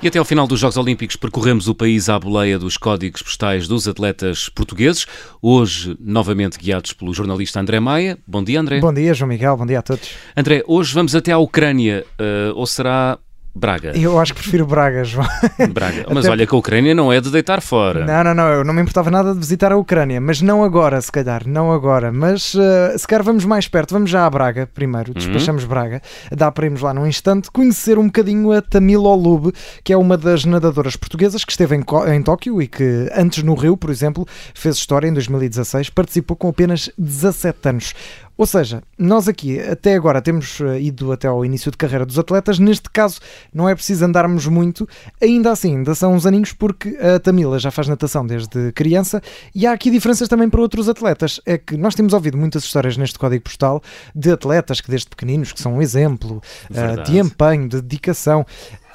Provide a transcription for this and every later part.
E até ao final dos Jogos Olímpicos percorremos o país à boleia dos códigos postais dos atletas portugueses, hoje novamente guiados pelo jornalista André Maia. Bom dia, André. Bom dia, João Miguel, bom dia a todos. André, hoje vamos até à Ucrânia, uh, ou será Braga. Eu acho que prefiro Braga, João. Braga. Mas Até... olha que a Ucrânia não é de deitar fora. Não, não, não. Eu não me importava nada de visitar a Ucrânia, mas não agora, se calhar. Não agora. Mas uh, se calhar vamos mais perto. Vamos já a Braga primeiro. Uhum. Despachamos uhum. Braga. Dá para irmos lá num instante conhecer um bocadinho a Tamila Olub, que é uma das nadadoras portuguesas que esteve em, em Tóquio e que antes no Rio, por exemplo, fez história em 2016. Participou com apenas 17 anos. Ou seja, nós aqui até agora temos eh, ido até ao início de carreira dos atletas, neste caso não é preciso andarmos muito, ainda assim, ainda são uns aninhos porque a Tamila já faz natação desde criança e há aqui diferenças também para outros atletas. É que nós temos ouvido muitas histórias neste código postal de atletas que desde pequeninos, que são um exemplo uh, de empenho, de dedicação.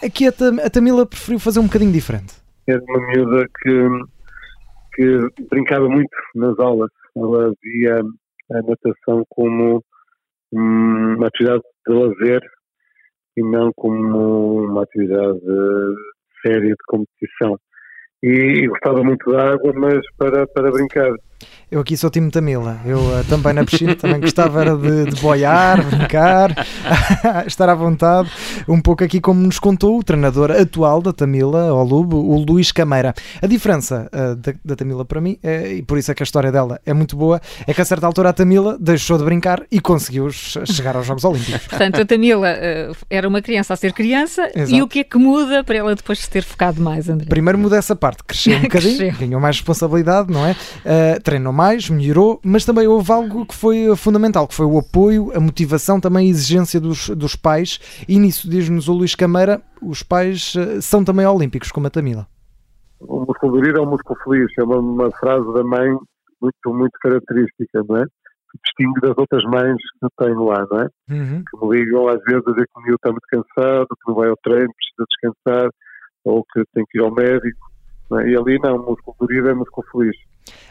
Aqui a Tamila preferiu fazer um bocadinho diferente. Era uma miúda que, que brincava muito nas aulas. Ela via a natação como uma atividade de lazer e não como uma atividade séria de competição. E, gostava muito da água, mas para, para brincar. Eu aqui sou time Tamila. Eu uh, também na piscina também gostava de, de boiar, brincar, estar à vontade. Um pouco aqui como nos contou o treinador atual da Tamila, o Lubo, o Luís Cameira. A diferença uh, da, da, Tamila para mim, é, e por isso é que a história dela é muito boa, é que a certa altura a Tamila deixou de brincar e conseguiu chegar aos Jogos Olímpicos. Portanto, a Tamila uh, era uma criança a ser criança Exato. e o que é que muda para ela depois de ter focado mais, André? Primeiro muda essa parte, cresceu um bocadinho, cresceu. ganhou mais responsabilidade, não é? treinou mais mais, melhorou, mas também houve algo que foi fundamental, que foi o apoio, a motivação, também a exigência dos, dos pais. E nisso, diz-nos o Luís Cameira, os pais eh, são também olímpicos, como a Tamila. O músculo dorido é um músculo feliz, é uma, uma, frase da mãe muito, muito característica, não é? Que distingue das outras mães que tenho lá, não é? Uhum. Que me ligam às vezes a dizer que o miúdo está muito cansado, que não vai ao treino, precisa descansar, ou que tem que ir ao médico. É? E ali não, músculo dorido é músculo feliz.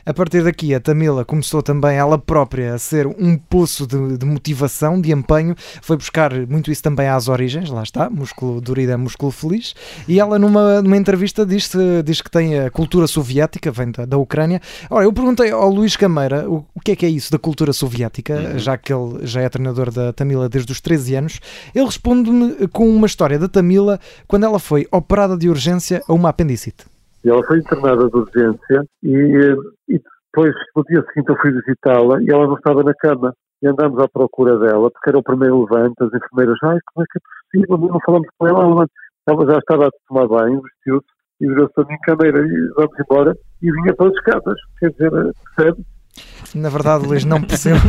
A partir daqui, a Tamila começou também ela própria a ser um poço de, de, motivação, de empenho. Foi buscar muito isso também às origens, lá está, músculo dorido é músculo feliz. E ela, numa, numa entrevista, diz, diz que tem a cultura soviética, vem da, da Ucrânia. Ora, eu perguntei ao Luís Cameira o, o que é que é isso da cultura soviética, uhum. já que ele já é treinador da Tamila desde os 13 anos. Ele responde-me com uma história da Tamila quando ela foi operada de urgência a uma apendicite. E ela foi internada de urgência e, e depois, no dia seguinte, eu fui visitá-la e ela não estava na cama. E andámos à procura dela, porque era o primeiro levante, as enfermeiras, ai, como é que é possível? Não falamos com ela, ela, ela já estava a tomar banho, vestiu-se e virou-se a minha cadeira e vamos embora. E vinha pelas escadas, quer dizer, percebe? Na verdade, Luís, não percebo.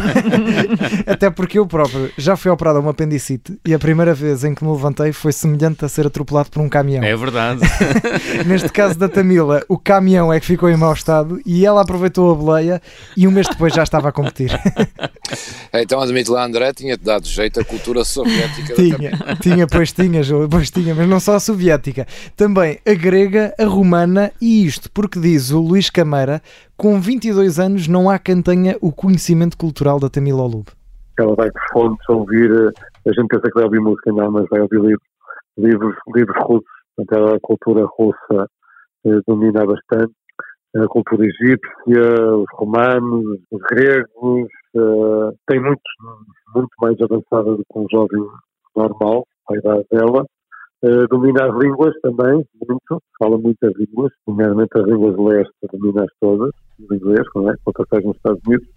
Até porque eu próprio já fui operado a uma apendicite e a primeira vez em que me levantei foi semelhante a ser atropelado por um caminhão. É verdade. Neste caso da Tamila, o caminhão é que ficou em mau estado e ela aproveitou a boleia e um mês depois já estava a competir. então admito lá, André, tinha dado jeito à cultura soviética. tinha, tinha, pois tinha, pois tinha, mas não só a soviética, também a grega, a romana e isto, porque diz o Luís Cameira com 22 anos não há quem tenha o conhecimento cultural da Tamila Olub. Ela vai por fontes ouvir, eh, a gente pensa que vai ouvir música, não, mas vai ouvir livros, livros, livros russos, portanto a cultura russa eh, domina bastante, a cultura egípcia, os romanos, os gregos, eh, tem muito, muito mais avançada do que um jovem normal, a idade dela, Uh, domina as línguas também, muito, fala muitas línguas, nomeadamente as línguas leste, domina-as todas, o inglês, não é? Contratais nos Estados Unidos,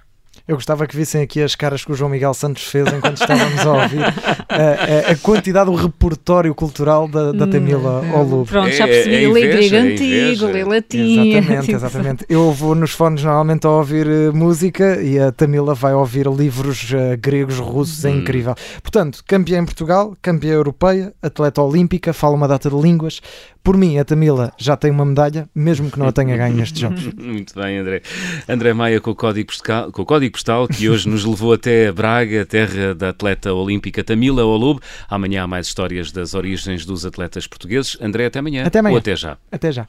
eu gostava que vissem aqui as caras que o João Miguel Santos fez enquanto estávamos a ouvir a, a, a quantidade, o repertório cultural da, da Tamila hum, Olub. Pronto, já percebi. É, é lê grego antigo, lê latim. Exatamente, exatamente. Eu vou nos fones normalmente a ouvir uh, música e a Tamila vai ouvir livros uh, gregos, russos, é hum. incrível. Portanto, campeã em Portugal, campeã europeia, atleta olímpica, fala uma data de línguas. Por mim, a Tamila já tem uma medalha, mesmo que não a tenha ganho nestes jogos. Muito bem, André. André Maia com o código postal, com o código postal que hoje nos levou até Braga, terra da atleta olímpica Tamila Olub. Amanhã há mais histórias das origens dos atletas portugueses. André, até amanhã. Até amanhã. Ou até já. Até já.